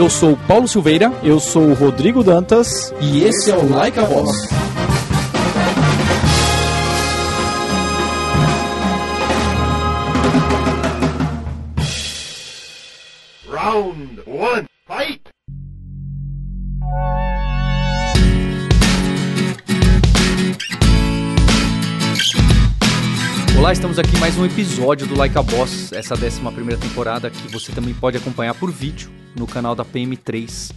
Eu sou Paulo Silveira. Eu sou o Rodrigo Dantas. E esse é o Like a Voz. Olá, estamos aqui em mais um episódio do Like a Boss, essa 11 primeira temporada que você também pode acompanhar por vídeo no canal da PM3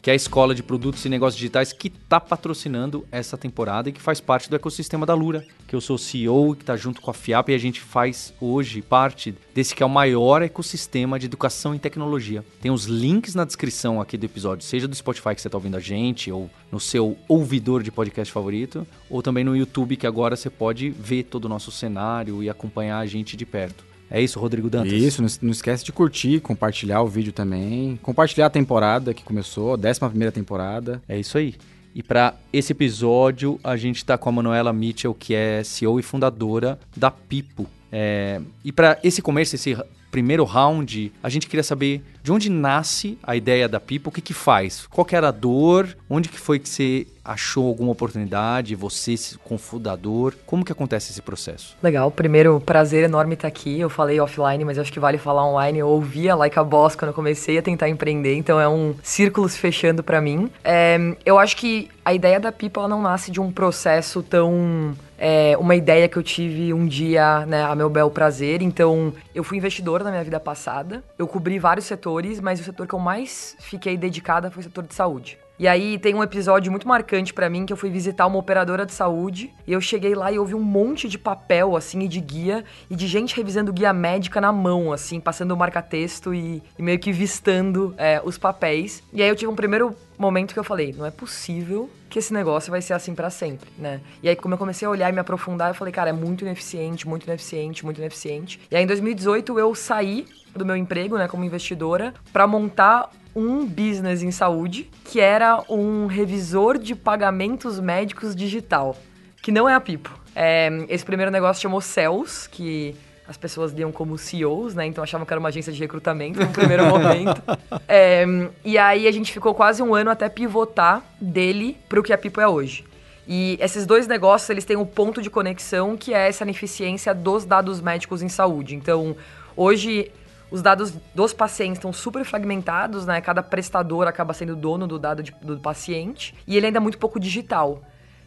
que é a escola de produtos e negócios digitais que está patrocinando essa temporada e que faz parte do ecossistema da Lura, que eu sou CEO e que está junto com a FIAP e a gente faz hoje parte desse que é o maior ecossistema de educação em tecnologia. Tem os links na descrição aqui do episódio, seja do Spotify que você está ouvindo a gente, ou no seu ouvidor de podcast favorito, ou também no YouTube que agora você pode ver todo o nosso cenário e acompanhar a gente de perto. É isso, Rodrigo Dantas? Isso, não, esquece de curtir, compartilhar o vídeo também. Compartilhar a temporada que começou, a 11 temporada. É isso aí. E para esse episódio, a gente está com a Manuela Mitchell, que é CEO e fundadora da Pipo. É, e para esse começo, esse primeiro round, a gente queria saber de onde nasce a ideia da Pipo, o que que faz? Qual que era a dor? Onde que foi que você achou alguma oportunidade? Você, como fundador, como que acontece esse processo? Legal, primeiro, prazer enorme estar aqui. Eu falei offline, mas acho que vale falar online. Eu ouvia Like a Boss quando comecei a tentar empreender, então é um círculo se fechando para mim. É, eu acho que a ideia da Pipo ela não nasce de um processo tão é uma ideia que eu tive um dia, né, a meu bel prazer. Então, eu fui investidor na minha vida passada. Eu cobri vários setores, mas o setor que eu mais fiquei dedicada foi o setor de saúde. E aí tem um episódio muito marcante para mim que eu fui visitar uma operadora de saúde e eu cheguei lá e ouvi um monte de papel assim e de guia e de gente revisando guia médica na mão assim, passando o marca-texto e, e, meio que vistando é, os papéis. E aí eu tive um primeiro momento que eu falei, não é possível que esse negócio vai ser assim para sempre, né? E aí, como eu comecei a olhar e me aprofundar, eu falei, cara, é muito ineficiente, muito ineficiente, muito ineficiente. E aí, em 2018, eu saí do meu emprego, né, como investidora, para montar um business em saúde, que era um revisor de pagamentos médicos digital, que não é a Pipo. É, esse primeiro negócio chamou Cels, que as pessoas liam como CEOs, né? Então achavam que era uma agência de recrutamento no primeiro momento. É, e aí a gente ficou quase um ano até pivotar dele para o que a Pipo é hoje. E esses dois negócios, eles têm um ponto de conexão que é essa ineficiência dos dados médicos em saúde. Então, hoje os dados dos pacientes estão super fragmentados, né? Cada prestador acaba sendo dono do dado de, do paciente e ele ainda é muito pouco digital.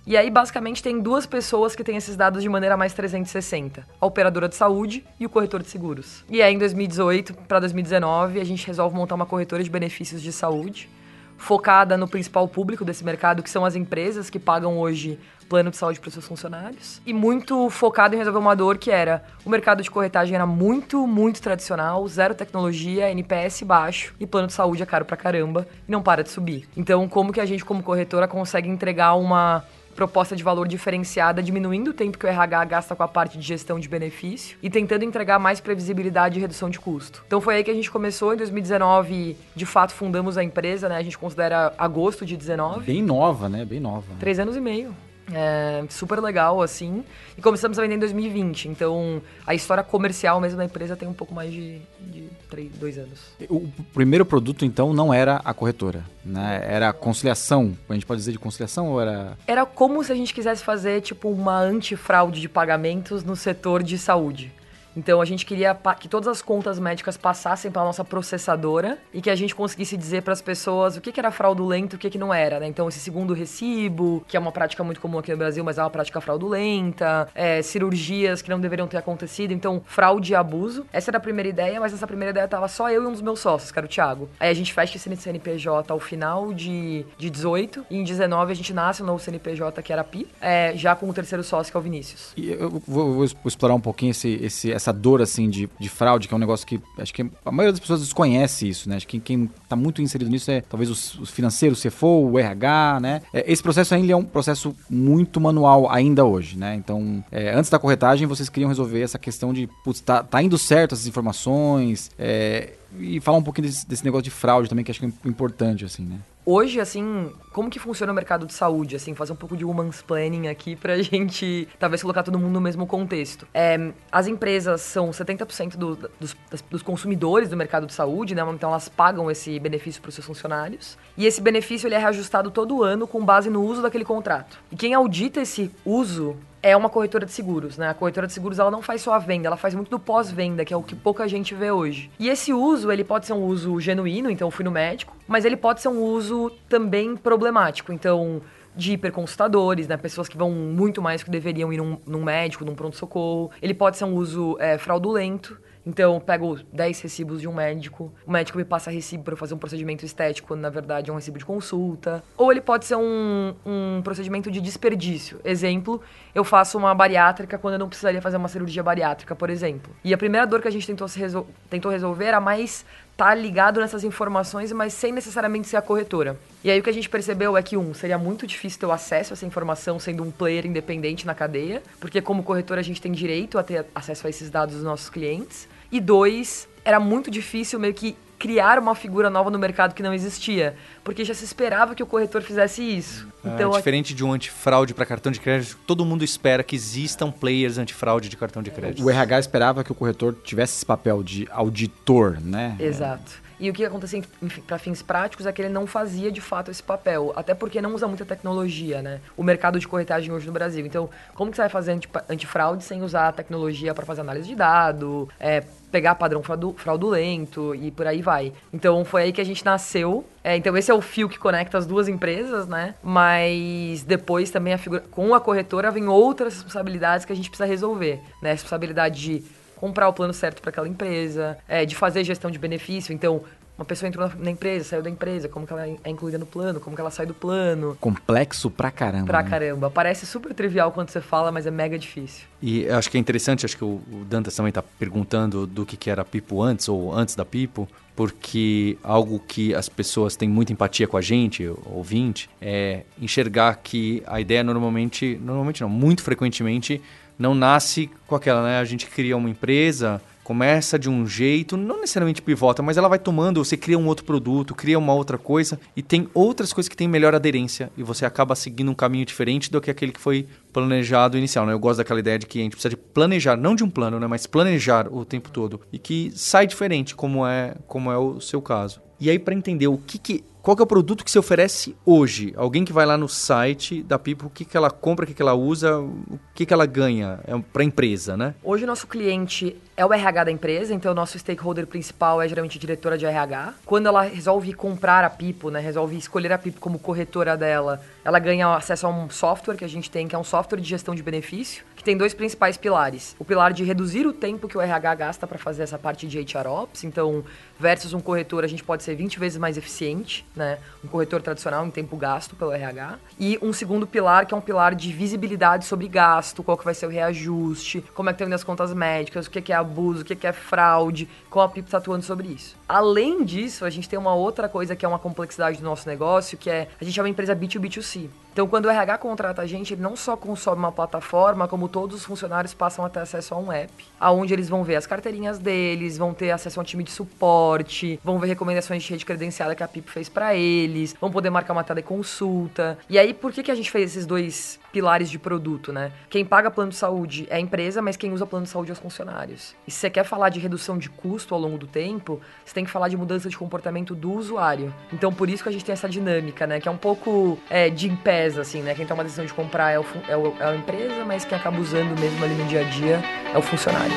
E aí, basicamente, tem duas pessoas que têm esses dados de maneira mais 360: a operadora de saúde e o corretor de seguros. E aí, em 2018 para 2019, a gente resolve montar uma corretora de benefícios de saúde, focada no principal público desse mercado, que são as empresas que pagam hoje plano de saúde para seus funcionários. E muito focado em resolver uma dor que era o mercado de corretagem era muito, muito tradicional, zero tecnologia, NPS baixo e plano de saúde é caro pra caramba e não para de subir. Então, como que a gente, como corretora, consegue entregar uma proposta de valor diferenciada, diminuindo o tempo que o RH gasta com a parte de gestão de benefício e tentando entregar mais previsibilidade e redução de custo. Então foi aí que a gente começou em 2019, de fato fundamos a empresa, né? A gente considera agosto de 19. Bem nova, né? Bem nova. Três anos e meio. É, super legal, assim. E começamos a vender em 2020. Então, a história comercial mesmo da empresa tem um pouco mais de, de três, dois anos. O primeiro produto, então, não era a corretora, né? Era a conciliação. A gente pode dizer de conciliação ou era... Era como se a gente quisesse fazer, tipo, uma antifraude de pagamentos no setor de saúde. Então a gente queria que todas as contas médicas passassem para nossa processadora e que a gente conseguisse dizer para as pessoas o que, que era fraudulento e o que, que não era, né? Então esse segundo recibo, que é uma prática muito comum aqui no Brasil, mas é uma prática fraudulenta, é, cirurgias que não deveriam ter acontecido, então fraude e abuso. Essa era a primeira ideia, mas essa primeira ideia tava só eu e um dos meus sócios, que era o Thiago. Aí a gente fecha esse CNPJ ao final de, de 18 e em 19 a gente nasce um novo CNPJ que era a PI, é, já com o terceiro sócio que é o Vinícius. E eu vou, vou explorar um pouquinho esse, esse essa dor assim de, de fraude, que é um negócio que acho que a maioria das pessoas desconhece isso, né? Acho que quem está muito inserido nisso é talvez os, os financeiros, o CFO, o RH, né? É, esse processo ainda é um processo muito manual ainda hoje, né? Então, é, antes da corretagem, vocês queriam resolver essa questão de, putz, tá, tá indo certo essas informações, é, e falar um pouquinho desse, desse, negócio de fraude também, que acho que é importante, assim, né? Hoje, assim, como que funciona o mercado de saúde? Assim, fazer um pouco de woman's planning aqui pra gente, talvez, colocar todo mundo no mesmo contexto. É, as empresas são 70% do, dos, dos consumidores do mercado de saúde, né? Então, elas pagam esse benefício para os seus funcionários. E esse benefício, ele é reajustado todo ano com base no uso daquele contrato. E quem audita esse uso é uma corretora de seguros, né? A corretora de seguros ela não faz só a venda, ela faz muito do pós-venda, que é o que pouca gente vê hoje. E esse uso, ele pode ser um uso genuíno, então eu fui no médico, mas ele pode ser um uso também problemático. Então, de hiperconsultadores, né? Pessoas que vão muito mais que deveriam ir num, num médico, num pronto-socorro. Ele pode ser um uso é, fraudulento. Então, eu pego 10 recibos de um médico, o médico me passa recibo para fazer um procedimento estético, quando na verdade é um recibo de consulta. Ou ele pode ser um, um procedimento de desperdício. Exemplo, eu faço uma bariátrica quando eu não precisaria fazer uma cirurgia bariátrica, por exemplo. E a primeira dor que a gente tentou, resol tentou resolver era mais tá ligado nessas informações, mas sem necessariamente ser a corretora. E aí o que a gente percebeu é que, um, seria muito difícil ter o acesso a essa informação sendo um player independente na cadeia, porque como corretora a gente tem direito a ter acesso a esses dados dos nossos clientes. E dois, era muito difícil meio que criar uma figura nova no mercado que não existia, porque já se esperava que o corretor fizesse isso. É, então, diferente de um antifraude para cartão de crédito, todo mundo espera que existam players antifraude de cartão de crédito. O RH esperava que o corretor tivesse esse papel de auditor, né? Exato. E o que acontecia para fins práticos é que ele não fazia de fato esse papel, até porque não usa muita tecnologia, né? O mercado de corretagem hoje no Brasil. Então, como que você vai fazer antifraude sem usar a tecnologia para fazer análise de dado, é, pegar padrão fraudulento e por aí vai. Então foi aí que a gente nasceu. É, então esse é o fio que conecta as duas empresas, né? Mas depois também a figura, com a corretora vem outras responsabilidades que a gente precisa resolver, né? Responsabilidade de comprar o plano certo para aquela empresa, é, de fazer gestão de benefício. Então, uma pessoa entrou na empresa, saiu da empresa, como que ela é incluída no plano, como que ela sai do plano. Complexo pra caramba. Pra né? caramba. Parece super trivial quando você fala, mas é mega difícil. E acho que é interessante, acho que o, Dantas também está perguntando do que, que era Pipo antes, ou antes da Pipo, porque algo que as pessoas têm muita empatia com a gente, ouvinte, é enxergar que a ideia normalmente, normalmente não, muito frequentemente, não nasce com aquela, né? A gente cria uma empresa, começa de um jeito, não necessariamente pivota, mas ela vai tomando, você cria um outro produto, cria uma outra coisa e tem outras coisas que têm melhor aderência e você acaba seguindo um caminho diferente do que aquele que foi planejado inicial, né? Eu gosto daquela ideia de que a gente precisa de planejar, não de um plano, né, mas planejar o tempo todo e que sai diferente, como é, como é o seu caso. E aí para entender o que, que qual que é o produto que se oferece hoje? Alguém que vai lá no site da Pipo, o que, que ela compra, o que, que ela usa, o que, que ela ganha é para a empresa, né? Hoje o nosso cliente é o RH da empresa, então o nosso stakeholder principal é geralmente a diretora de RH. Quando ela resolve comprar a Pipo, né, resolve escolher a Pipo como corretora dela, ela ganha acesso a um software que a gente tem, que é um software de gestão de benefício, que tem dois principais pilares. O pilar de reduzir o tempo que o RH gasta para fazer essa parte de HR Ops, então versus um corretor a gente pode ser 20 vezes mais eficiente né? Um corretor tradicional em tempo gasto pelo RH. E um segundo pilar, que é um pilar de visibilidade sobre gasto, qual que vai ser o reajuste, como é que tem as contas médicas, o que é abuso, o que é fraude, como a PIP está atuando sobre isso. Além disso, a gente tem uma outra coisa que é uma complexidade do nosso negócio, que é a gente é uma empresa B2B2C. Então, quando o RH contrata a gente, ele não só consome uma plataforma, como todos os funcionários passam a ter acesso a um app, aonde eles vão ver as carteirinhas deles, vão ter acesso a um time de suporte, vão ver recomendações de rede credenciada que a PIP fez para eles, vão poder marcar uma teleconsulta. E aí, por que, que a gente fez esses dois pilares de produto, né? Quem paga plano de saúde é a empresa, mas quem usa plano de saúde é os funcionários. E se você quer falar de redução de custo ao longo do tempo, você tem que falar de mudança de comportamento do usuário. Então, por isso que a gente tem essa dinâmica, né? Que é um pouco é, de em pés, assim, né? Quem toma a decisão de comprar é, o, é, o, é a empresa, mas quem acaba usando mesmo ali no dia a dia é o funcionário.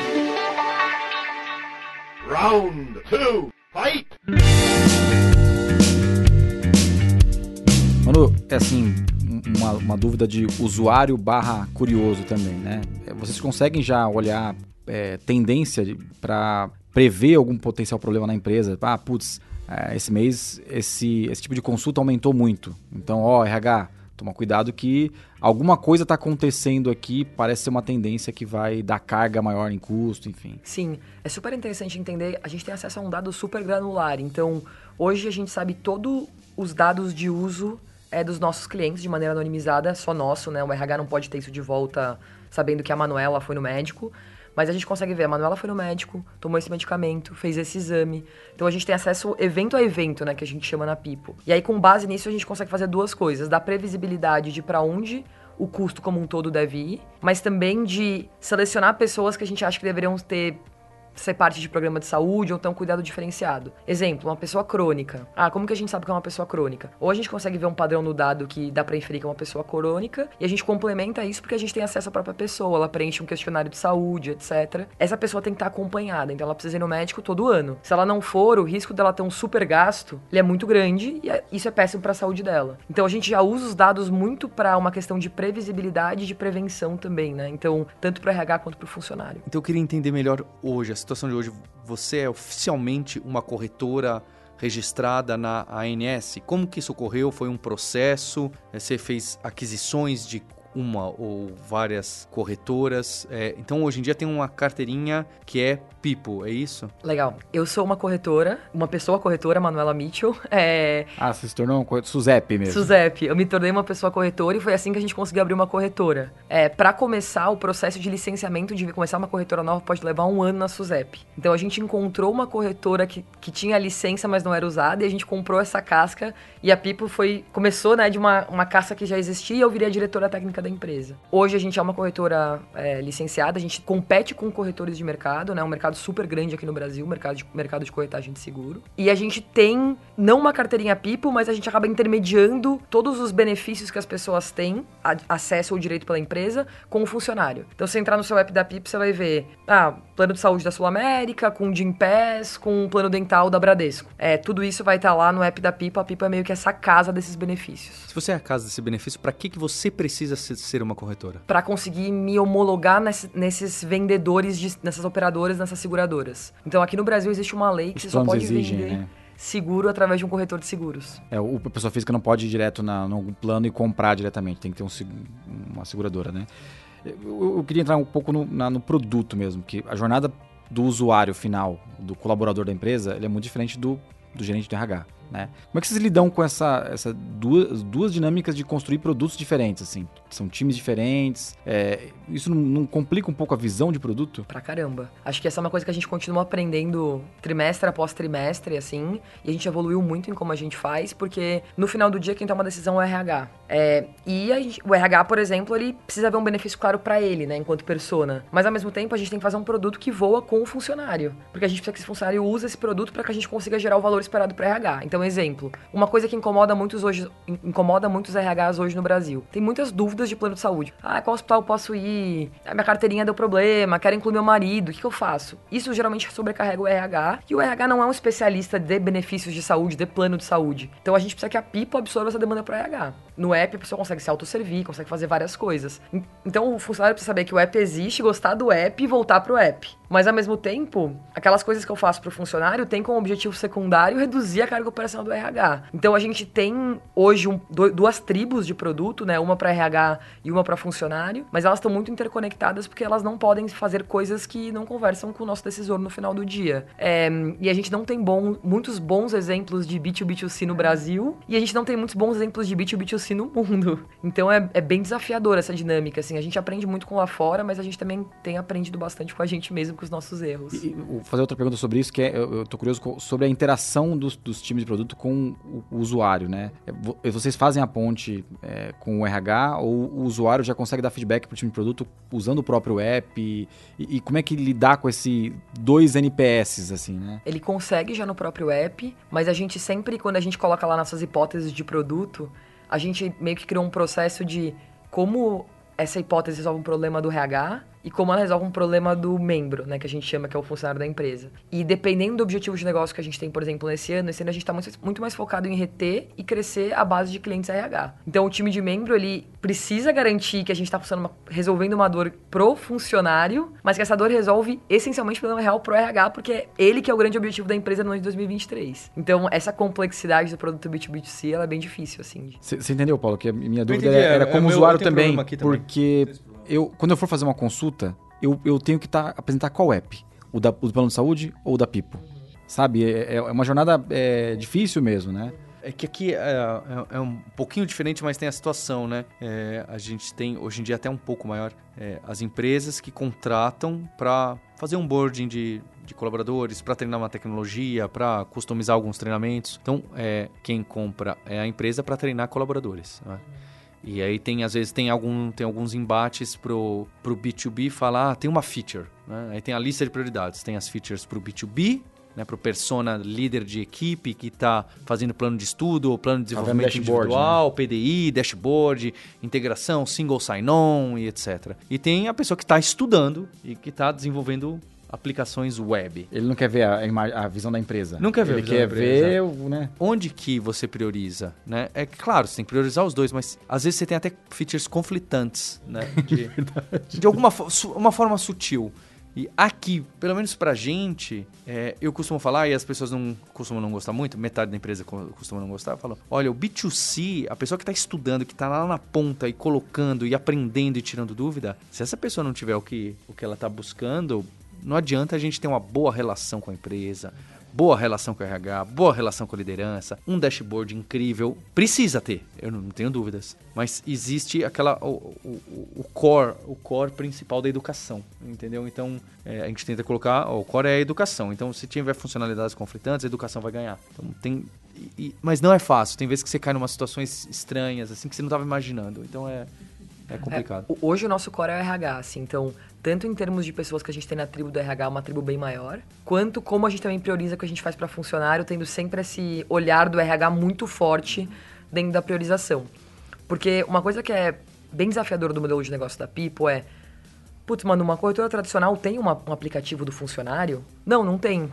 Round two, fight! Mano, é assim, uma, uma dúvida de usuário barra curioso também, né? É, vocês conseguem já olhar é, tendência para prever algum potencial problema na empresa? Ah, putz, é, esse mês esse, esse tipo de consulta aumentou muito. Então, ó, RH, toma cuidado que alguma coisa está acontecendo aqui, parece ser uma tendência que vai dar carga maior em custo, enfim. Sim, é super interessante entender. A gente tem acesso a um dado super granular. Então, hoje a gente sabe todos os dados de uso é dos nossos clientes de maneira anonimizada, só nosso, né? O RH não pode ter isso de volta sabendo que a Manuela foi no médico. Mas a gente consegue ver, a Manuela foi no médico, tomou esse medicamento, fez esse exame. Então a gente tem acesso evento a evento, né, que a gente chama na Pipo. E aí com base nisso a gente consegue fazer duas coisas, dar previsibilidade de para onde o custo como um todo deve ir, mas também de selecionar pessoas que a gente acha que deveriam ter ser parte de programa de saúde ou ter um cuidado diferenciado. Exemplo, uma pessoa crônica. Ah, como que a gente sabe que é uma pessoa crônica? Ou a gente consegue ver um padrão no dado que dá para inferir que é uma pessoa crônica e a gente complementa isso porque a gente tem acesso à própria pessoa, ela preenche um questionário de saúde, etc. Essa pessoa tem que estar acompanhada, então ela precisa ir no médico todo ano. Se ela não for, o risco dela ter um super gasto, ele é muito grande e é, isso é péssimo para a saúde dela. Então a gente já usa os dados muito para uma questão de previsibilidade e de prevenção também, né? Então, tanto para RH quanto para o funcionário. Então eu queria entender melhor hoje a situação de hoje, você é oficialmente uma corretora registrada na ANS? Como que isso ocorreu? Foi um processo? Você fez aquisições de uma ou várias corretoras? É, então hoje em dia tem uma carteirinha que é Pipo, é isso? Legal. Eu sou uma corretora, uma pessoa corretora, Manuela Mitchell. É... Ah, você se tornou uma Suzep mesmo? Suzep. Eu me tornei uma pessoa corretora e foi assim que a gente conseguiu abrir uma corretora. É, para começar, o processo de licenciamento de começar uma corretora nova pode levar um ano na Suzep. Então a gente encontrou uma corretora que, que tinha licença, mas não era usada, e a gente comprou essa casca e a Pipo foi. começou né, de uma, uma casca que já existia e eu virei a diretora técnica empresa. Hoje a gente é uma corretora é, licenciada, a gente compete com corretores de mercado, né? Um mercado super grande aqui no Brasil, mercado de, mercado de corretagem de seguro. E a gente tem, não uma carteirinha Pipo, mas a gente acaba intermediando todos os benefícios que as pessoas têm, a, acesso ao direito pela empresa, com o funcionário. Então, se entrar no seu app da Pipo, você vai ver, ah, plano de saúde da Sul América, com o Gimpass, com o plano dental da Bradesco. É, tudo isso vai estar lá no app da Pipo. A Pipo é meio que essa casa desses benefícios. Se você é a casa desse benefício, para que, que você precisa ser uma corretora? Para conseguir me homologar nesse, nesses vendedores, de, nessas operadoras, nessas seguradoras. Então aqui no Brasil existe uma lei que Os você só pode exigem, vender. Né? seguro através de um corretor de seguros. É, o, a pessoa física não pode ir direto na, no plano e comprar diretamente, tem que ter um, uma seguradora, né? Eu, eu queria entrar um pouco no, na, no produto mesmo, que a jornada do usuário final, do colaborador da empresa, ele é muito diferente do, do gerente de RH. Né? Como é que vocês lidam com essa, essa duas, duas dinâmicas de construir produtos diferentes, assim? São times diferentes. É, isso não, não, complica um pouco a visão de produto? Pra caramba. Acho que essa é uma coisa que a gente continua aprendendo trimestre após trimestre, assim. E a gente evoluiu muito em como a gente faz, porque no final do dia quem toma a decisão é o RH. É, e gente, o RH, por exemplo, ele precisa ver um benefício claro para ele, né, enquanto persona. Mas ao mesmo tempo a gente tem que fazer um produto que voa com o funcionário. Porque a gente precisa que esse funcionário use esse produto para que a gente consiga gerar o valor esperado para RH. Então, exemplo, uma coisa que incomoda muitos hoje, incomoda muitos RHs hoje no Brasil. Tem muitas dúvidas de plano de saúde. Ah, qual hospital eu posso ir? A minha carteirinha deu problema, quero incluir meu marido, o que, que eu faço? Isso geralmente sobrecarrega o RH, e o RH não é um especialista de benefícios de saúde, de plano de saúde. Então a gente precisa que a Pipo absorva essa demanda para o RH. No app a pessoa consegue se autosservir, consegue fazer várias coisas. Então o funcionário precisa saber que o app existe, gostar do app e voltar pro app. Mas ao mesmo tempo, aquelas coisas que eu faço pro funcionário tem como objetivo secundário reduzir a carga operacional do RH. Então a gente tem hoje um, duas tribos de produto, né? Uma para RH e uma para funcionário, mas elas estão muito interconectadas porque elas não podem fazer coisas que não conversam com o nosso decisor no final do dia. É, e a gente não tem bom, muitos bons exemplos de B2B2C no Brasil e a gente não tem muitos bons exemplos de B2B2C no mundo. Então é, é bem desafiador essa dinâmica, assim. A gente aprende muito com lá fora, mas a gente também tem aprendido bastante com a gente mesmo, com os nossos erros. E, vou fazer outra pergunta sobre isso, que é, eu, eu tô curioso sobre a interação dos, dos times de produto com o, o usuário, né? É, vocês fazem a ponte é, com o RH ou o usuário já consegue dar feedback pro time de produto usando o próprio app? E, e como é que lidar com esse dois NPS, assim, né? Ele consegue já no próprio app, mas a gente sempre, quando a gente coloca lá nossas hipóteses de produto, a gente meio que criou um processo de como essa hipótese resolve um problema do RH e como ela resolve um problema do membro, né, que a gente chama que é o funcionário da empresa. E dependendo do objetivo de negócio que a gente tem, por exemplo, nesse ano, esse ano a gente está muito, muito mais focado em reter e crescer a base de clientes RH. Então o time de membro, ele precisa garantir que a gente está resolvendo uma dor pro funcionário, mas que essa dor resolve essencialmente o problema real pro RH, porque é ele que é o grande objetivo da empresa no ano de 2023. Então essa complexidade do produto B2B2C, ela é bem difícil, assim. Você entendeu, Paulo, que a minha dúvida era, era, é, como é usuário também, também, porque eu, quando eu for fazer uma consulta, eu, eu tenho que tá, apresentar qual app? O, da, o do plano de saúde ou o da Pipo? Sabe? É, é, é uma jornada é, difícil mesmo, né? É que aqui é, é, é um pouquinho diferente, mas tem a situação, né? É, a gente tem, hoje em dia, até um pouco maior, é, as empresas que contratam para fazer um boarding de, de colaboradores, para treinar uma tecnologia, para customizar alguns treinamentos. Então, é, quem compra é a empresa para treinar colaboradores. Né? E aí tem, às vezes, tem, algum, tem alguns embates pro, pro B2B falar, ah, tem uma feature. Né? Aí tem a lista de prioridades. Tem as features pro B2B, né, para o persona líder de equipe que está fazendo plano de estudo, ou plano de desenvolvimento dashboard, individual, PDI, dashboard, integração, single sign-on e etc. E tem a pessoa que está estudando e que está desenvolvendo aplicações web. Ele não quer ver a, a visão da empresa. Não quer ver Ele quer ver, né? Onde que você prioriza, né? É claro, você tem que priorizar os dois, mas às vezes você tem até features conflitantes, né? De, de alguma uma forma sutil. E aqui, pelo menos pra gente, é, eu costumo falar, e as pessoas não costumam não gostar muito, metade da empresa co- costuma não gostar, falam, olha, o B2C, a pessoa que está estudando, que está lá na ponta e colocando e aprendendo e tirando dúvida, se essa pessoa não tiver o que, o que ela está buscando, não adianta a gente ter uma boa relação com a empresa, boa relação com o RH, boa relação com a liderança, um dashboard incrível. Precisa ter, eu não tenho dúvidas. Mas existe aquela o, o, o core, o core principal da educação, entendeu? Então é, a gente tenta colocar, o core é a educação. Então se tiver funcionalidades conflitantes, a educação vai ganhar. Então tem e- mas não é fácil. Tem vezes que você cai em umas situações estranhas, assim, que você não estava imaginando. Então é, é complicado. É, hoje o nosso core é o RH, assim, então, tanto em termos de pessoas que a gente tem na tribo do RH, uma tribo bem maior, quanto como a gente também prioriza o que a gente faz para funcionário, tendo sempre esse olhar do RH muito forte dentro da priorização. Porque uma coisa que é bem desafiadora do modelo de negócio da Pipo é, putz, mano, uma corretora tradicional tem uma- um aplicativo do funcionário? Não, não tem.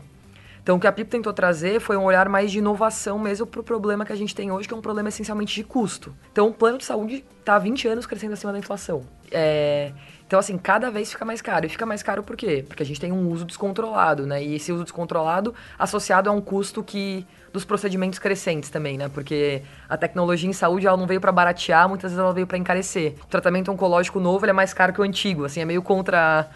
Então, o que a Pipo tentou trazer foi um olhar mais de inovação mesmo para o problema que a gente tem hoje, que é um problema essencialmente de custo. Então, o plano de saúde está há 20 anos crescendo acima da inflação. É, Então, assim, cada vez fica mais caro. E fica mais caro por quê? Porque a gente tem um uso descontrolado, né? E esse uso descontrolado associado a um custo que dos procedimentos crescentes também, né? Porque a tecnologia em saúde ela não veio para baratear, muitas vezes ela veio para encarecer. O tratamento oncológico novo é mais caro que o antigo, assim, é meio contra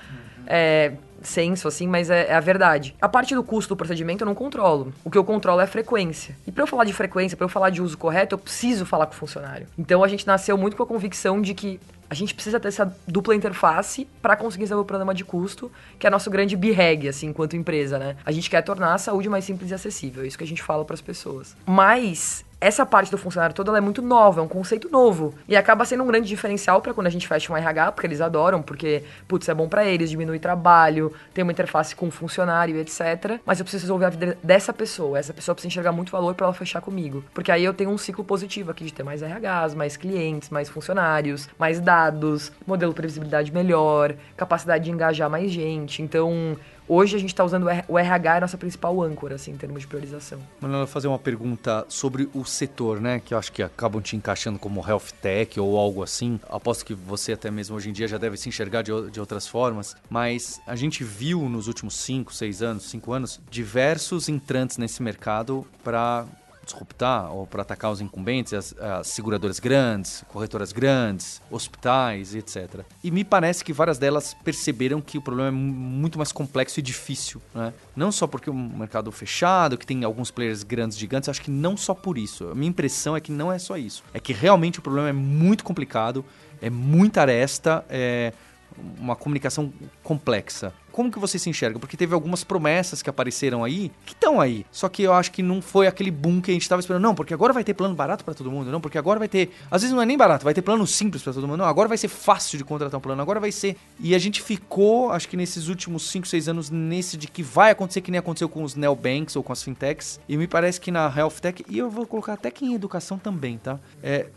é, senso, assim, mas é, é a verdade. A parte do custo do procedimento eu não controlo. O que eu controlo é a frequência. E para eu falar de frequência, para eu falar de uso correto, eu preciso falar com o funcionário. Então a gente nasceu muito com a convicção de que a gente precisa ter essa dupla interface para conseguir resolver o problema de custo, que é nosso grande BREG, assim, enquanto empresa, né? A gente quer tornar a saúde mais simples e acessível, é isso que a gente fala para as pessoas. Mas essa parte do funcionário todo é muito nova, é um conceito novo. E acaba sendo um grande diferencial para quando a gente fecha um RH, porque eles adoram, porque, putz, é bom para eles, diminui trabalho, tem uma interface com o funcionário, etc. Mas eu preciso resolver a vida dessa pessoa. Essa pessoa precisa enxergar muito valor para ela fechar comigo. Porque aí eu tenho um ciclo positivo aqui de ter mais RHs, mais clientes, mais funcionários, mais dados, modelo de previsibilidade melhor, capacidade de engajar mais gente. Então, hoje a gente está usando o RH é nossa principal âncora, assim, em termos de priorização. Manuela, fazer uma pergunta sobre o setor, né? Que eu acho que acabam te encaixando como health tech ou algo assim. Aposto que você até mesmo hoje em dia já deve se enxergar de, de outras formas. Mas a gente viu nos últimos 5, 6 anos, 5 anos, diversos entrantes nesse mercado para disruptar ou para atacar os incumbentes, as, as seguradoras grandes, corretoras grandes, hospitais, etc. E me parece que várias delas perceberam que o problema é mu- muito mais complexo e difícil, né? Não só porque um mercado fechado, que tem alguns players grandes, gigantes, acho que não só por isso. A minha impressão é que não é só isso. É que realmente o problema é muito complicado, é muita aresta, é uma comunicação complexa. Como que você se enxerga? Porque teve algumas promessas que apareceram aí, que estão aí. Só que eu acho que não foi aquele boom que a gente estava esperando. Não, porque agora vai ter plano barato para todo mundo. Não, porque agora vai ter... Às vezes não é nem barato, vai ter plano simples para todo mundo. Não, agora vai ser fácil de contratar um plano. Agora vai ser... E a gente ficou, acho que nesses últimos 5, 6 anos, nesse de que vai acontecer que nem aconteceu com os neobanks ou com as fintechs. E me parece que na health tech, e eu vou colocar até que em educação também, tá? É,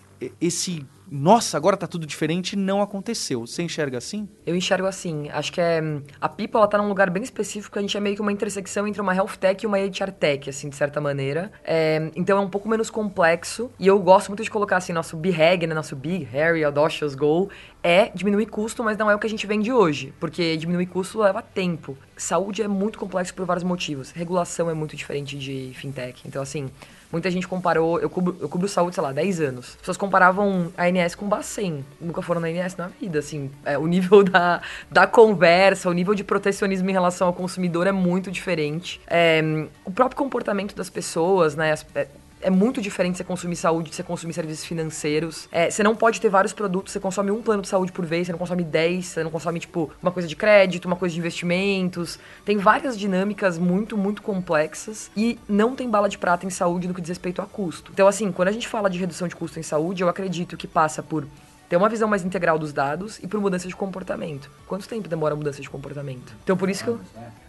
esse... Nossa, agora tá tudo diferente, não aconteceu. Você enxerga assim? Eu enxergo assim, acho que é a Pipa ela tá num lugar bem específico, a gente é meio que uma intersecção entre uma health tech e uma HR tech, assim, de certa maneira. É, então é um pouco menos complexo e eu gosto muito de colocar assim, nosso BHAG, né, nosso Big, Harry, Audacious Goal, é diminuir custo, mas não é o que a gente vende hoje, porque diminuir custo leva tempo. Saúde é muito complexo por vários motivos. Regulação é muito diferente de fintech. Então, assim, muita gente comparou. Eu cubro, eu cubro saúde, sei lá, 10 anos. As pessoas comparavam a ANS com Bacen. Nunca foram na ANS na vida, assim. É, o nível da, da conversa, o nível de protecionismo em relação ao consumidor é muito diferente. É, o próprio comportamento das pessoas, né? as- é, é muito diferente você consumir saúde de você consumir serviços financeiros. É, você não pode ter vários produtos, você consome um plano de saúde por vez, você não consome 10, você não consome, tipo, uma coisa de crédito, uma coisa de investimentos. Tem várias dinâmicas muito, muito complexas e não tem bala de prata em saúde no que diz respeito a custo. Então, assim, quando a gente fala de redução de custo em saúde, eu acredito que passa por ter uma visão mais integral dos dados e por mudança de comportamento. Quanto tempo demora a mudança de comportamento? Então, por isso que eu...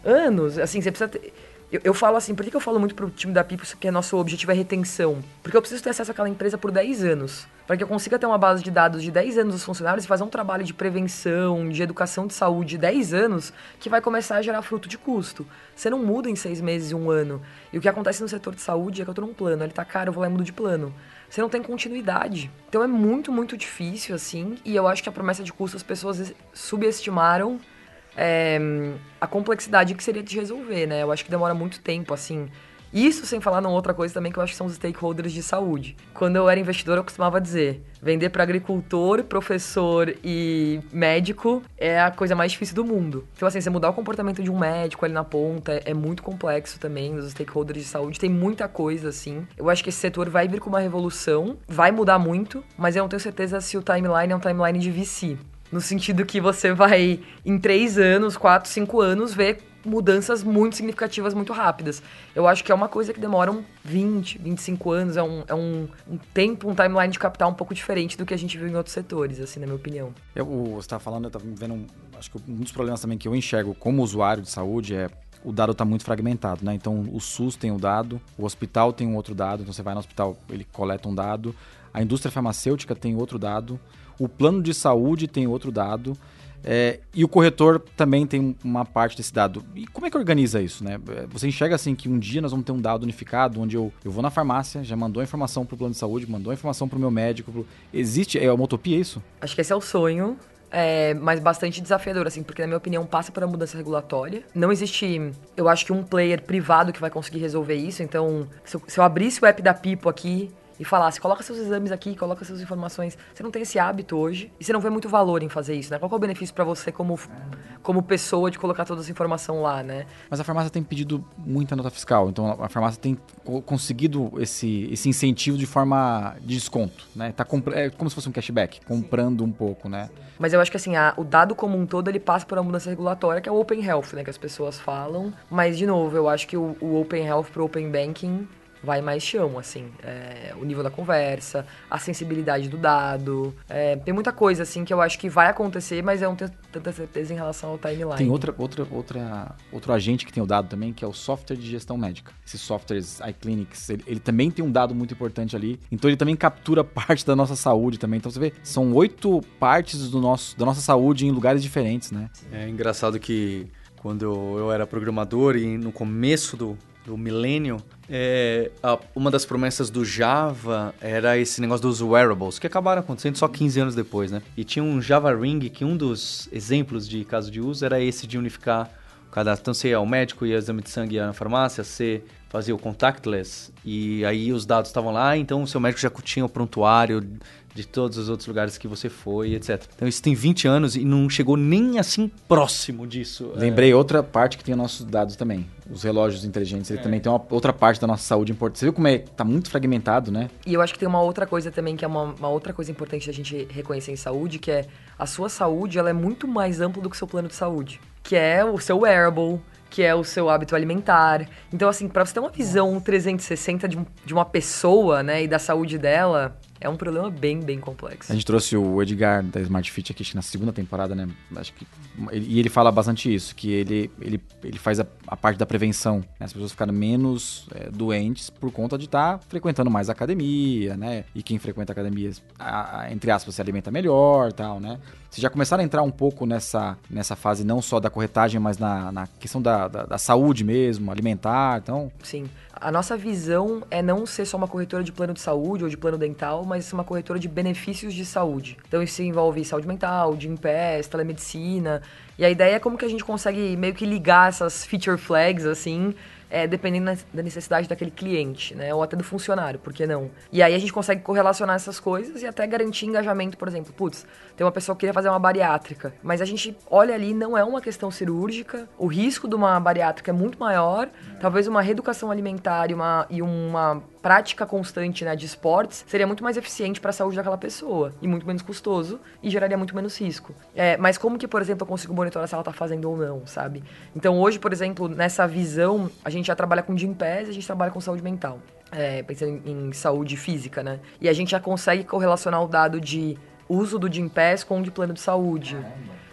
Anos. Assim, você precisa ter... Eu, eu, falo assim, por que, eu falo muito pro time da Pipo que é nosso objetivo é retenção? Porque eu preciso ter acesso àquela empresa por 10 anos. Para que eu consiga ter uma base de dados de 10 anos dos funcionários e fazer um trabalho de prevenção, de educação de saúde de 10 anos, que vai começar a gerar fruto de custo. Você não muda em 6 meses e um ano. E o que acontece no setor de saúde é que eu tô num plano, ele tá caro, eu vou lá e mudo de plano você não tem continuidade. Então é muito, muito difícil, assim, e eu acho que a promessa de custo as pessoas subestimaram é, a complexidade que seria de resolver, né? Eu acho que demora muito tempo, assim. Isso sem falar numa outra coisa também que eu acho que são os stakeholders de saúde. Quando eu era investidor, eu costumava dizer: vender para agricultor, professor e médico é a coisa mais difícil do mundo. Então, assim, você mudar o comportamento de um médico ali na ponta é muito complexo também. Os stakeholders de saúde tem muita coisa, assim. Eu acho que esse setor vai vir com uma revolução, vai mudar muito, mas eu não tenho certeza se o timeline é um timeline de VC. No sentido que você vai, em três anos, quatro, cinco anos, ver mudanças muito significativas, muito rápidas. Eu acho que é uma coisa que demora um 20, 25 anos, é um, é um, um tempo, um timeline de capital um pouco diferente do que a gente viu em outros setores, assim, na minha opinião. Eu, você estava falando, eu estava vendo, acho que um dos problemas também que eu enxergo como usuário de saúde é o dado está muito fragmentado, né? Então o SUS tem um dado, o hospital tem um outro dado, então você vai no hospital, ele coleta um dado, a indústria farmacêutica tem outro dado, o plano de saúde tem outro dado. É, e o corretor também tem uma parte desse dado. E como é que organiza isso, né? Você enxerga assim que um dia nós vamos ter um dado unificado, onde eu, eu vou na farmácia, já mandou a informação para o plano de saúde, mandou a informação para o meu médico. Pro... Existe? É uma utopia isso? Acho que esse é o sonho. É, mas bastante desafiador, assim, porque na minha opinião passa por uma mudança regulatória. Não existe, eu acho que um player privado que vai conseguir resolver isso. Então, se eu, se eu abrisse o app da Pipo aqui, e falasse, coloca seus exames aqui, coloca suas informações. Você não tem esse hábito hoje e você não vê muito valor em fazer isso, né? Qual é o benefício para você como, como pessoa de colocar toda essa informação lá, né? Mas a farmácia tem pedido muita nota fiscal, então a farmácia tem conseguido esse, esse incentivo de forma de desconto, né? Tá é como se fosse um cashback, comprando um pouco, né? Mas eu acho que assim, a, o dado como um todo, ele passa por uma mudança regulatória, que é o Open Health, né? Que as pessoas falam. Mas, de novo, eu acho que o, o Open Health pro Open Banking vai mais chão, assim. É, o nível da conversa, a sensibilidade do dado. É, tem muita coisa, assim, que eu acho que vai acontecer, mas eu não tenho tanta certeza em relação ao timeline. Tem outra, outra, outra, outro agente que tem o dado também, que é o software de gestão médica. Esses softwares iClinics, ele, ele também tem um dado muito importante ali. Então ele também captura parte da nossa saúde também. Então você vê, são oito partes do nosso, da nossa saúde em lugares diferentes, né? É engraçado que quando eu era programador e no começo do, do milênio, é, uma das promessas do Java era esse negócio dos wearables, que acabaram acontecendo só 15 anos depois, né? E tinha um Java Ring que um dos exemplos de caso de uso era esse de unificar o cadastro. Então, você ia ao médico, ia ao exame de sangue ia na farmácia, você fazia o contactless e aí os dados estavam lá, então o seu médico já tinha o prontuário de todos os outros lugares que você foi, etc. Então isso tem 20 anos e não chegou nem assim próximo disso. Lembrei é... outra parte que tem nossos dados também. Os relógios inteligentes, ele é. também tem uma outra parte da nossa saúde importante. Você viu como é, tá muito fragmentado, né? E eu acho que tem uma outra coisa também, que é uma, uma outra coisa importante da gente reconhecer em saúde, que é a sua saúde, ela é muito mais ampla do que o seu plano de saúde. Que é o seu wearable, que é o seu hábito alimentar. Então, assim, para você ter uma visão 360 de, de uma pessoa, né, e da saúde dela, é um problema bem, bem complexo. A gente trouxe o Edgar da Smart Fit aqui, acho que na segunda temporada, né? Acho que, e ele fala bastante isso, que ele, ele, ele faz a, a parte da prevenção. Né? As pessoas ficaram menos é, doentes por conta de estar tá frequentando mais academia, né? E quem frequenta academias, entre aspas, se alimenta melhor tal, né? Vocês já começaram a entrar um pouco nessa, nessa fase não só da corretagem, mas na, na questão da, da, da saúde mesmo, alimentar, então... Sim a nossa visão é não ser só uma corretora de plano de saúde ou de plano dental, mas uma corretora de benefícios de saúde. Então isso envolve saúde mental, de pés, telemedicina. E a ideia é como que a gente consegue meio que ligar essas feature flags, assim, é, dependendo da necessidade daquele cliente, né? Ou até do funcionário, por que não? E aí a gente consegue correlacionar essas coisas e até garantir engajamento, por exemplo. Putz, tem uma pessoa que queria fazer uma bariátrica, mas a gente olha ali, não é uma questão cirúrgica, o risco de uma bariátrica é muito maior, talvez uma reeducação alimentar e uma, e uma prática constante né, de esportes seria muito mais eficiente para a saúde daquela pessoa e muito menos custoso e geraria muito menos risco. É, mas como que, por exemplo, eu consigo monitorar se ela está fazendo ou não, sabe? Então hoje, por exemplo, nessa visão, a gente já trabalha com Gympass e a gente trabalha com saúde mental. É, pensando em, em saúde física, né? E a gente já consegue correlacionar o dado de uso do Gympass com o de plano de saúde.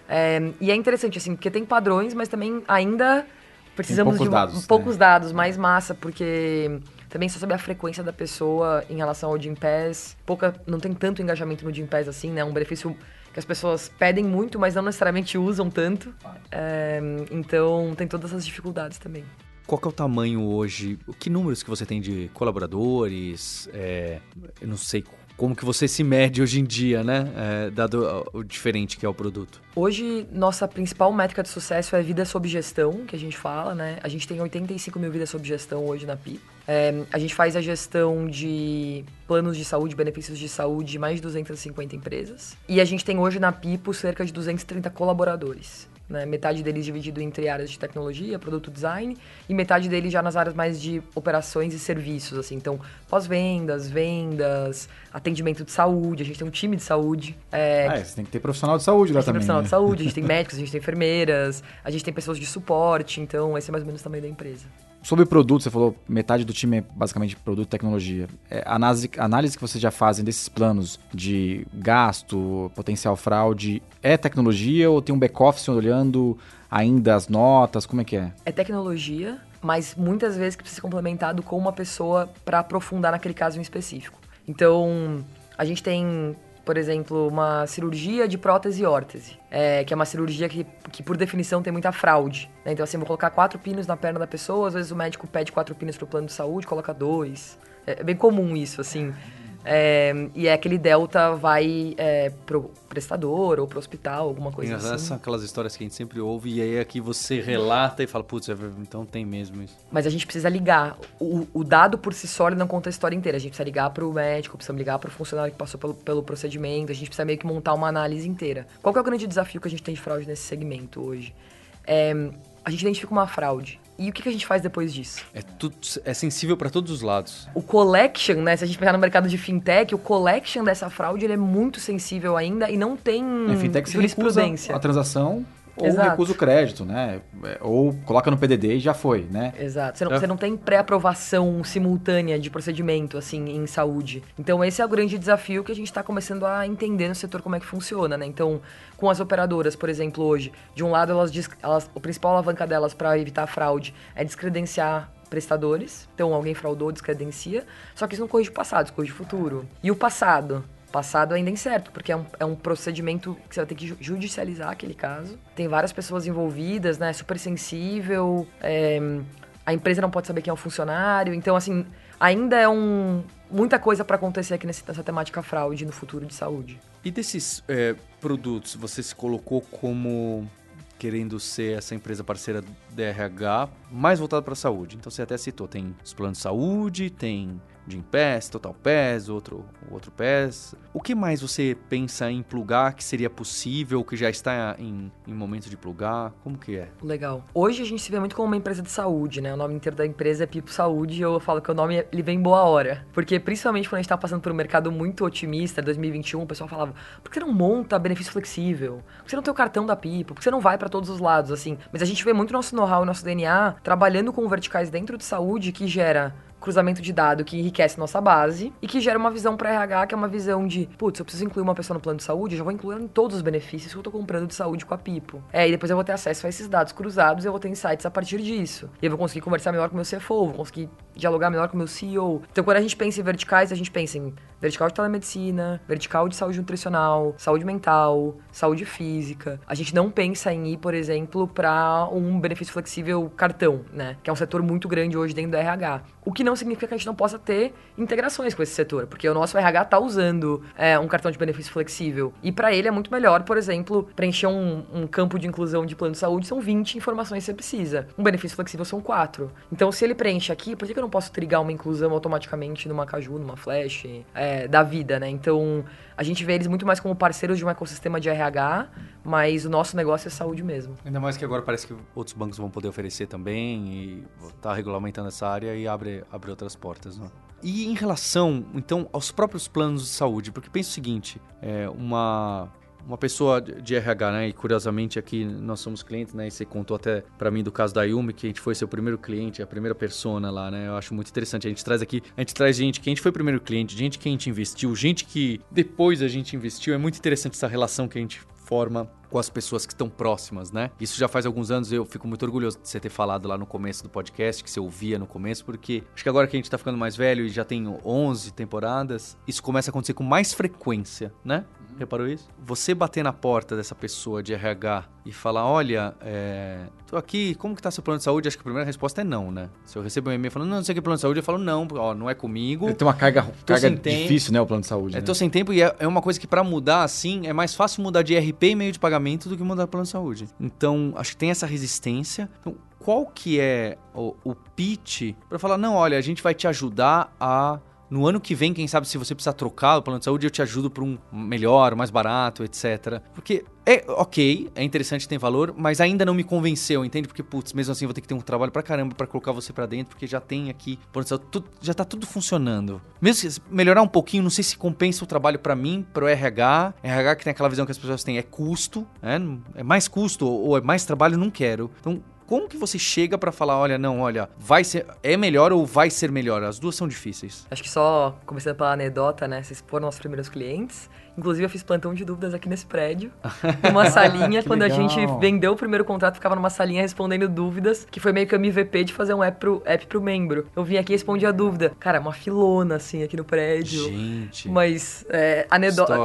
É, e é interessante, assim, porque tem padrões, mas também ainda precisamos poucos de dados, né? poucos dados, mais massa, porque também só saber a frequência da pessoa em relação ao Gympass. Pouca, não tem tanto engajamento no Gympass assim, né? Um benefício que as pessoas pedem muito, mas não necessariamente usam tanto. É, então tem todas essas dificuldades também. Qual é o tamanho hoje? Que números que você tem de colaboradores? É, eu não sei como que você se mede hoje em dia, né? É, dado o diferente que é o produto. Hoje, nossa principal métrica de sucesso é vida sob gestão, que a gente fala, né? A gente tem 85 mil vidas sob gestão hoje na PI. É, a gente faz a gestão de planos de saúde, benefícios de saúde de mais de 250 empresas. E a gente tem hoje na PIPO cerca de 230 colaboradores. Né? Metade deles dividido entre áreas de tecnologia, produto design, e metade deles já nas áreas mais de operações e serviços, assim. Então, pós-vendas, vendas, atendimento de saúde, a gente tem um time de saúde. É, Ah, é, você tem que ter profissional de saúde lá a gente tem também. profissional né? de saúde, a gente tem médicos, a gente tem enfermeiras, a gente tem pessoas de suporte, então esse é mais ou menos o tamanho da empresa. Sobre produto, você falou metade do time é basicamente produto e tecnologia. É, análise, análise que vocês já fazem desses planos de gasto, potencial fraude, é tecnologia ou tem um back-office olhando ainda as notas? Como é que é? É tecnologia, mas muitas vezes que precisa ser complementado com uma pessoa para aprofundar naquele caso em específico. Então, a gente tem, por exemplo, uma cirurgia de prótese e órtese, é, que é uma cirurgia que, que, por definição, tem muita fraude. né? Então, assim, vou colocar quatro pinos na perna da pessoa, às vezes o médico pede quatro pinos para o plano de saúde, coloca dois. É, é bem comum isso, assim. É, e é aquele delta vai é, pro prestador ou pro hospital, alguma coisa Engraçado, assim. São aquelas histórias que a gente sempre ouve e aí aqui você relata e fala, putz, é então tem mesmo isso. Mas a gente precisa ligar. O, o dado por si só não conta a história inteira. A gente precisa ligar pro médico, precisa ligar pro funcionário que passou pelo, pelo procedimento. A gente precisa meio que montar uma análise inteira. Qual que é o grande desafio que a gente tem de fraude nesse segmento hoje? É, a gente identifica uma fraude. E o que, que a gente faz depois disso? É, tudo, é sensível para todos os lados. O collection, né? Se a gente pegar no mercado de fintech, o collection dessa fraude ele é muito sensível ainda e não tem Na fintech jurisprudência. a transação ou Exato. recusa o crédito, né? É, Ou coloca no PDD e já foi, né? Exato. Você não, É. você não tem pré-aprovação simultânea de procedimento, assim, em saúde. Então, esse é o grande desafio que a gente está começando a entender no setor como é que funciona, né? Então, com as operadoras, por exemplo, hoje, de um lado, elas, diz- elas a principal alavanca delas para evitar fraude é descredenciar prestadores. Então, alguém fraudou, descredencia. Só que isso não corrige o passado, isso corrige o futuro. E o passado? Passado ainda é incerto, porque é um, é um procedimento que você vai ter que ju- judicializar aquele caso. Tem várias pessoas envolvidas, né? Super sensível. é, a empresa não pode saber quem é o funcionário. Então, assim, ainda é um, muita coisa para acontecer aqui nessa temática fraude no futuro de saúde. E desses é, produtos, você se colocou como querendo ser essa empresa parceira DRH mais voltada para a saúde. Então você até citou, tem os planos de saúde, tem Gympass, Total Pass, outro, outro Pass. O que mais você pensa em plugar que seria possível, que já está em, em momento de plugar? Como que é? Legal. Hoje a gente se vê muito como uma empresa de saúde, né? O nome inteiro da empresa é Pipo Saúde e eu falo que o nome ele vem em boa hora. Porque principalmente quando a gente tá passando por um mercado muito otimista, 2021, o pessoal falava: por que você não monta benefício flexível? Por que você não tem o cartão da Pipo? Por que você não vai para todos os lados, assim? Mas a gente vê muito nosso know-how nosso DNA trabalhando com verticais dentro de saúde que gera cruzamento de dado que enriquece nossa base e que gera uma visão para RH, que é uma visão de, putz, eu preciso incluir uma pessoa no plano de saúde, eu já vou incluir em todos os benefícios que eu tô comprando de saúde com a Pipo. É, e depois eu vou ter acesso a esses dados cruzados e eu vou ter insights a partir disso. E eu vou conseguir conversar melhor com o meu CFO, vou conseguir dialogar melhor com o meu CEO. Então, quando a gente pensa em verticais, a gente pensa em vertical de telemedicina, vertical de saúde nutricional, saúde mental, saúde física. A gente não pensa em ir, por exemplo, para um benefício flexível cartão, né? Que é um setor muito grande hoje dentro do RH. O que não significa que a gente não possa ter integrações com esse setor, porque o nosso RH está usando é, um cartão de benefício flexível. E para ele é muito melhor, por exemplo, preencher um, um, campo de inclusão de plano de saúde são 20 informações que você precisa. Um benefício flexível são 4. Então, se ele preenche aqui, por que eu não posso trigar uma inclusão automaticamente numa Caju, numa Flash, é, da vida, né? Então, a gente vê eles muito mais como parceiros de um ecossistema de RH, mas o nosso negócio é saúde mesmo. Ainda mais que agora parece que outros bancos vão poder oferecer também e tá regulamentando essa área e abre, abre outras portas, né? E em relação, então, aos próprios planos de saúde, porque pensa o seguinte, é uma uma pessoa de RH, né? E curiosamente aqui nós somos clientes, né? E você contou até para mim do caso da Yumi, que a gente foi seu primeiro cliente, a primeira persona lá, né? Eu acho muito interessante. A gente traz aqui, a gente traz gente que a gente foi primeiro cliente, gente que a gente investiu, gente que depois a gente investiu. É muito interessante essa relação que a gente forma com as pessoas que estão próximas, né? Isso já faz alguns anos, eu fico muito orgulhoso de você ter falado lá no começo do podcast, que você ouvia no começo, porque acho que agora que a gente tá ficando mais velho e já tem 11 temporadas, isso começa a acontecer com mais frequência, né? Reparou isso? Você bater na porta dessa pessoa de RH e falar, olha, é, tô aqui, como que tá seu plano de saúde? Acho que a primeira resposta é não, né? Se eu recebo um e-mail falando, não, não sei o que é plano de saúde, eu falo, não, ó, não é comigo. Tem uma carga, carga difícil, né, o plano de saúde. É, né? tô sem tempo e é, é uma coisa que para mudar, assim, é mais fácil mudar de RP e meio de pagamento do que mudar plano de saúde. Então, acho que tem essa resistência. Então, qual que é o, o pitch para falar, não, olha, a gente vai te ajudar a no ano que vem, quem sabe se você precisar trocar o plano de saúde, eu te ajudo para um melhor, mais barato, etc. Porque é ok, é interessante, tem valor, mas ainda não me convenceu, entende? Porque, putz, mesmo assim vou ter que ter um trabalho pra caramba para colocar você para dentro, porque já tem aqui, plano de saúde, tudo, já tá tudo funcionando. Mesmo se melhorar um pouquinho, não sei se compensa o trabalho para mim, pro RH. RH que tem aquela visão que as pessoas têm, é custo, é, é mais custo ou é mais trabalho, não quero. Então, como que você chega para falar, olha, não, olha, vai ser é melhor ou vai ser melhor? As duas são difíceis. Acho que só começando pela anedota, né? Vocês foram nossos primeiros clientes. Inclusive, eu fiz plantão de dúvidas aqui nesse prédio. Uma salinha, quando legal. a gente vendeu o primeiro contrato, ficava numa salinha respondendo dúvidas, que foi meio que o MVP de fazer um app pro, app pro membro. Eu vim aqui e respondi a dúvida. Cara, uma filona, assim, aqui no prédio. Gente. Mas, é,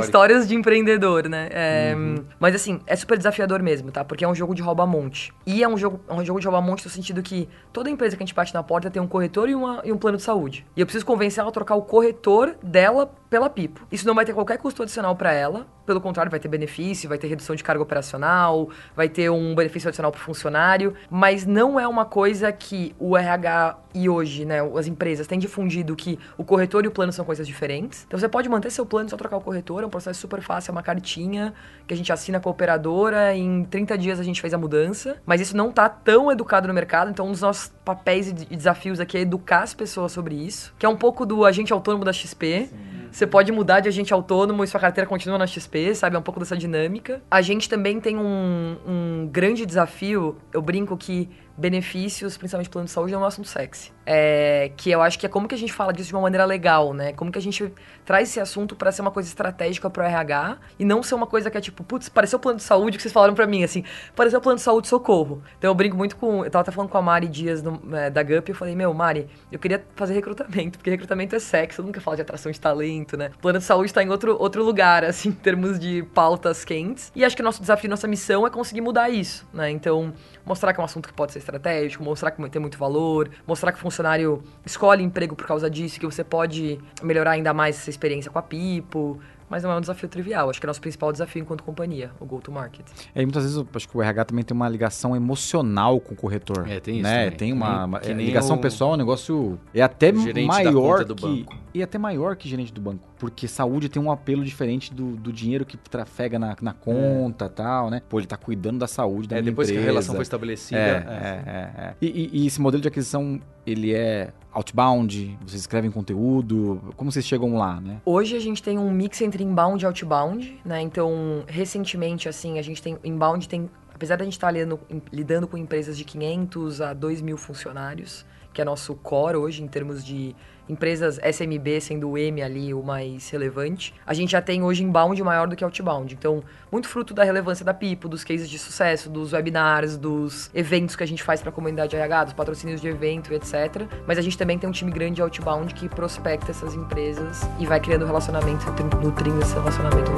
histórias de empreendedor, né? É, uhum. Mas, assim, é super desafiador mesmo, tá? Porque é um jogo de rouba-monte. E é um jogo, é um jogo de rouba-monte no sentido que toda empresa que a gente bate na porta tem um corretor e, uma, e um plano de saúde. E eu preciso convencer ela a trocar o corretor dela pela Pipo. Isso não vai ter qualquer custo adicional para ela, pelo contrário, vai ter benefício, vai ter redução de carga operacional, vai ter um benefício adicional para o funcionário, mas não é uma coisa que o RH e hoje, né, as empresas têm difundido que o corretor e o plano são coisas diferentes. Então você pode manter seu plano e só trocar o corretor, é um processo super fácil, é uma cartinha que a gente assina com a operadora, em 30 dias a gente fez a mudança, mas isso não está tão educado no mercado, então um dos nossos papéis e desafios aqui é educar as pessoas sobre isso, que é um pouco do agente autônomo da XP. Sim. Você pode mudar de agente autônomo e sua carteira continua na XP, sabe? É um pouco dessa dinâmica. A gente também tem um, um grande desafio. Eu brinco que benefícios, principalmente plano de saúde, é um assunto sexy. É, que eu acho que é como que a gente fala disso de uma maneira legal, né? Como que a gente traz esse assunto para ser uma coisa estratégica pro RH e não ser uma coisa que é tipo, putz, pareceu plano de saúde que vocês falaram para mim, assim, pareceu plano de saúde socorro. Então eu brinco muito com. Eu tava até falando com a Mari Dias no, é, da GUP e eu falei, meu, Mari, eu queria fazer recrutamento, porque recrutamento é sexy, eu nunca falo de atração de talento, né? Plano de saúde tá em outro, outro lugar, assim, em termos de pautas quentes. E acho que o nosso desafio, nossa missão é conseguir mudar isso, né? Então, mostrar que é um assunto que pode ser estratégico, mostrar que tem muito valor, mostrar que o funcionário escolhe emprego por causa disso, que você pode melhorar ainda mais essa experiência com a Pipo, mas não é um desafio trivial. Acho que é o nosso principal desafio enquanto companhia, o go-to-market. É, e muitas vezes eu acho que o RH também tem uma ligação emocional com o corretor. É, tem isso. Né? Tem uma, uma é, ligação o... pessoal, é um negócio é até maior que banco. e até maior que gerente do banco, porque saúde tem um apelo diferente do, do dinheiro que trafega na, na conta, é. tal, né? Pô, ele tá cuidando da saúde da é, depois empresa. que a relação foi estabelecida. É, é, é. é. E, e, e esse modelo de aquisição, ele é outbound? Vocês escrevem conteúdo? Como vocês chegam lá, né? Hoje a gente tem um mix entre inbound e outbound, né? Então, recentemente, assim, a gente tem... Inbound tem... Apesar da gente estar tá lidando, lidando com empresas de 500 a 2 mil funcionários, que é nosso core hoje em termos de empresas SMB sendo o M ali o mais relevante, a gente já tem hoje inbound maior do que outbound. Então, muito fruto da relevância da Pipo, dos cases de sucesso, dos webinars, dos eventos que a gente faz para a comunidade RH, dos patrocínios de evento, etc. Mas a gente também tem um time grande de outbound que prospecta essas empresas e vai criando relacionamento, nutrindo esse relacionamento.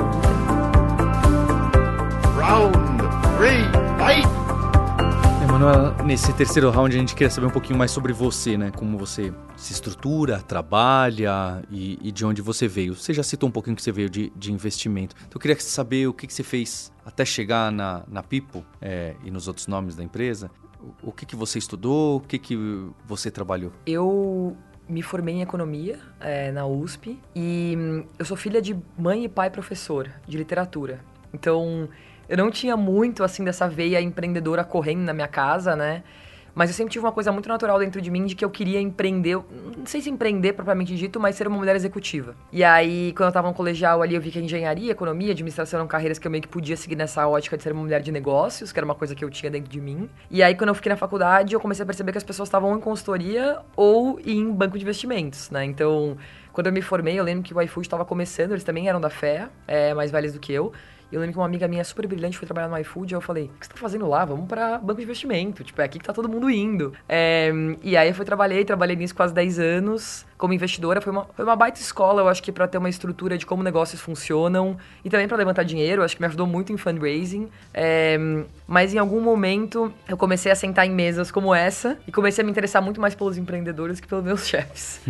Round 3, fight! Manuela, nesse terceiro round a gente queria saber um pouquinho mais sobre você, né? Como você se estrutura, trabalha e, e de onde você veio. Você já citou um pouquinho que você veio de, de investimento. Então eu queria saber o que, que você fez até chegar na, na Pipo é, e nos outros nomes da empresa. O, o que, que você estudou, o que, que você trabalhou? Eu me formei em economia é, na USP e hum, eu sou filha de mãe e pai professor de literatura. Então eu não tinha muito, assim, dessa veia empreendedora correndo na minha casa, né? Mas eu sempre tive uma coisa muito natural dentro de mim de que eu queria empreender, não sei se empreender propriamente dito, mas ser uma mulher executiva. E aí, quando eu tava no colegial ali, eu vi que engenharia, economia, administração eram carreiras que eu meio que podia seguir nessa ótica de ser uma mulher de negócios, que era uma coisa que eu tinha dentro de mim. E aí, quando eu fiquei na faculdade, eu comecei a perceber que as pessoas estavam em consultoria ou em banco de investimentos, né? Então, quando eu me formei, eu lembro que o iFood estava começando, eles também eram da fé, é, mais velhos do que eu. Eu lembro que uma amiga minha super brilhante foi trabalhar no iFood. E eu falei: O que você tá fazendo lá? Vamos pra banco de investimento. Tipo, é aqui que tá todo mundo indo. É, e aí eu fui, trabalhei, trabalhei nisso quase 10 anos como investidora. Foi uma, foi uma baita escola, eu acho que para ter uma estrutura de como negócios funcionam e também para levantar dinheiro. Eu acho que me ajudou muito em fundraising. É, mas em algum momento eu comecei a sentar em mesas como essa e comecei a me interessar muito mais pelos empreendedores que pelos meus chefes.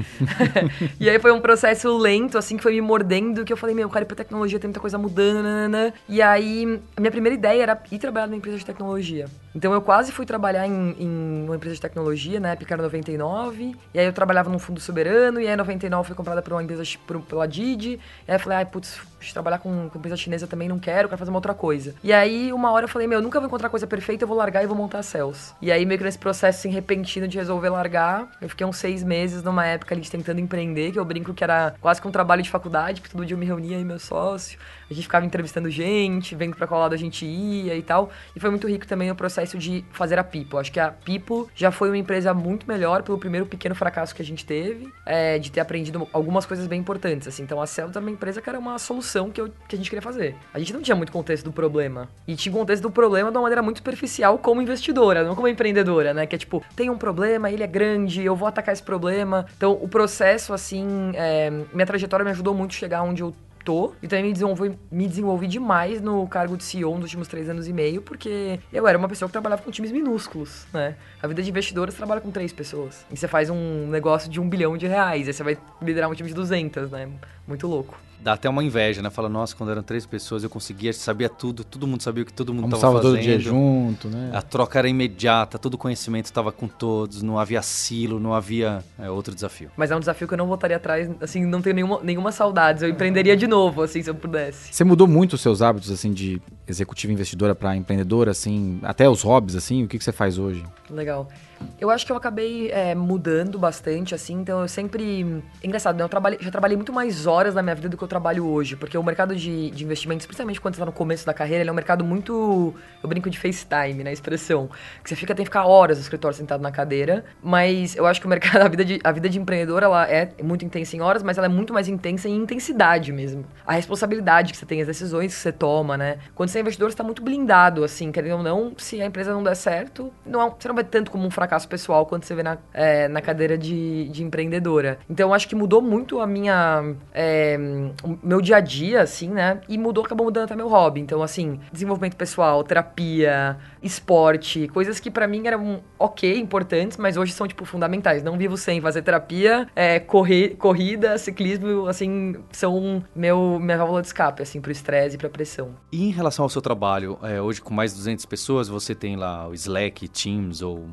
e aí foi um processo lento, assim, que foi me mordendo, que eu falei, meu, cara, pra tecnologia tem muita coisa mudando, nanana. E aí, a minha primeira ideia era ir trabalhar numa empresa de tecnologia. Então eu quase fui trabalhar em, em uma empresa de tecnologia, na época era 99, e aí eu trabalhava num fundo soberano, e aí 99 foi comprada por uma empresa por, pela Didi, e aí eu falei, ai, putz, trabalhar com, com empresa chinesa também não quero, quero fazer uma outra coisa. E aí, uma hora eu falei, meu, eu nunca vou encontrar coisa perfeita, eu vou largar e vou montar a Cells. E aí, meio que nesse processo, assim, repentino de resolver largar, eu fiquei uns seis meses numa época ali tentando empreender, que eu brinco que era quase que um trabalho de faculdade, porque todo dia eu me reunia aí meu sócio, a gente ficava entrevistando gente, vendo pra qual lado a gente ia e tal. E foi muito rico também o processo de fazer a Pipo. Acho que a Pipo já foi uma empresa muito melhor pelo primeiro pequeno fracasso que a gente teve, é, de ter aprendido algumas coisas bem importantes, assim. Então a Cell era uma empresa que era uma solução que, eu, que a gente queria fazer. A gente não tinha muito contexto do problema. E tinha contexto do problema de uma maneira muito superficial como investidora, não como empreendedora, né? Que é tipo, tem um problema, ele é grande, eu vou atacar esse problema. Então o processo, assim, é, minha trajetória me ajudou muito a chegar onde eu tô. E também me desenvolvi, me desenvolvi demais no cargo de CEO nos últimos três anos e meio, porque eu era uma pessoa que trabalhava com times minúsculos, né? A vida de investidora você trabalha com três pessoas. E você faz um negócio de um bilhão de reais. Aí você vai liderar um time de 200, né? Muito louco dá até uma inveja, né? Fala, nossa, quando eram três pessoas eu conseguia, sabia tudo, todo mundo sabia o que todo mundo estava fazendo. todo dia junto, né? A troca era imediata, todo o conhecimento estava com todos, não havia silo, não havia é, outro desafio. Mas é um desafio que eu não voltaria atrás, assim, não tenho nenhuma, nenhuma saudade, eu empreenderia de novo, assim, se eu pudesse. Você mudou muito os seus hábitos, assim, de executiva investidora para empreendedora, assim, até os hobbies, assim, o que, que você faz hoje? Legal. Eu acho que eu acabei é, mudando bastante, assim, então eu sempre. Engraçado, né? Eu trabalhei, já trabalhei muito mais horas na minha vida do que eu trabalho hoje, porque o mercado de, de investimentos, principalmente quando você tá no começo da carreira, ele é um mercado muito. Eu brinco de FaceTime, na né, expressão. Que você fica, tem que ficar horas no escritório sentado na cadeira, mas eu acho que o mercado, a vida de, a vida de empreendedor, ela é muito intensa em horas, mas ela é muito mais intensa em intensidade mesmo. A responsabilidade que você tem, as decisões que você toma, né? Quando você é investidor, você tá muito blindado, assim, querendo ou não, se a empresa não der certo, não é, você não vai tanto como um fracasso fracasso pessoal quando você vê na, é, na cadeira de, de empreendedora. Então, acho que mudou muito a minha... É, meu dia a dia, assim, né? E mudou, acabou mudando até meu hobby. Então, assim, desenvolvimento pessoal, terapia, esporte, coisas que para mim eram ok, importantes, mas hoje são, tipo, fundamentais. Não vivo sem fazer terapia, é, correr, corrida, ciclismo, assim, são meu, minha válvula de escape, assim, pro estresse e pra pressão. E em relação ao seu trabalho, é, hoje com mais de 200 pessoas, você tem lá o Slack, Teams ou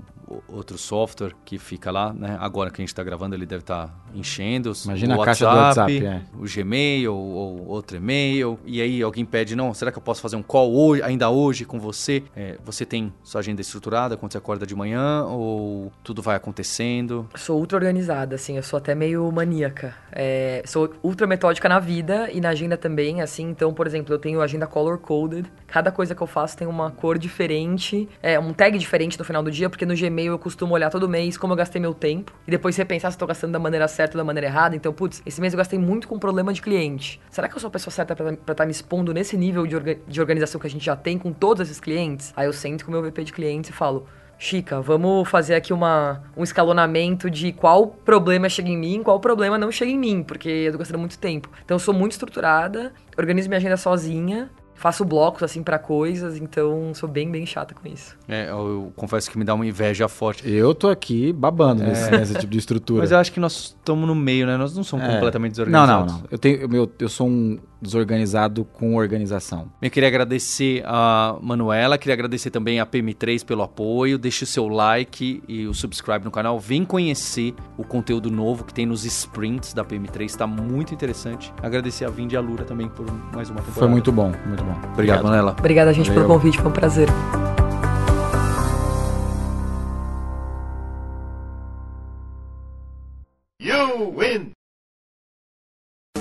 outro software que fica lá, né? Agora que a gente está gravando, ele deve estar tá enchendo. Imagina o a WhatsApp, caixa do WhatsApp, é. o Gmail ou, ou, outro e-mail. E aí alguém pede, não, será que eu posso fazer um call hoje, ainda hoje com você? É, você tem sua agenda estruturada quando você acorda de manhã ou tudo vai acontecendo? Sou ultra organizada, assim, eu sou até meio maníaca. É, sou ultra metódica na vida e na agenda também, assim. Então, por exemplo, eu tenho agenda color coded. Cada coisa que eu faço tem uma cor diferente, é um tag diferente no final do dia, porque no Gmail eu costumo olhar todo mês como eu gastei meu tempo e depois repensar se estou gastando da maneira certa ou da maneira errada. Então, putz, esse mês eu gastei muito com problema de cliente. Será que eu sou a pessoa certa para estar tá me expondo nesse nível de, orga de organização que a gente já tem com todos esses clientes? Aí eu sento com o meu VP de clientes e falo. Chica, vamos fazer aqui uma, um escalonamento de qual problema chega em mim, qual problema não chega em mim, porque eu tô gastando muito tempo. Então eu sou muito estruturada, organizo minha agenda sozinha, faço blocos assim para coisas, então sou bem, bem chata com isso. É, eu, eu confesso que me dá uma inveja forte. Eu tô aqui babando nesse, nesse tipo de estrutura. Mas eu acho que nós estamos no meio, né? Nós não somos É. completamente Não, desorganizados. não, não. Eu, tenho, eu, meu- eu sou um desorganizado com organização. Eu queria agradecer a Manuela, queria agradecer também a PM3 pelo apoio. Deixe o seu like e o subscribe no canal. Vem conhecer o conteúdo novo que tem nos sprints da PM3, está muito interessante. Agradecer a Vind e a Lura também por mais uma temporada. Foi muito bom, muito bom. Obrigado, Manuela. Obrigada, gente, pelo Valeu. convite, foi um prazer.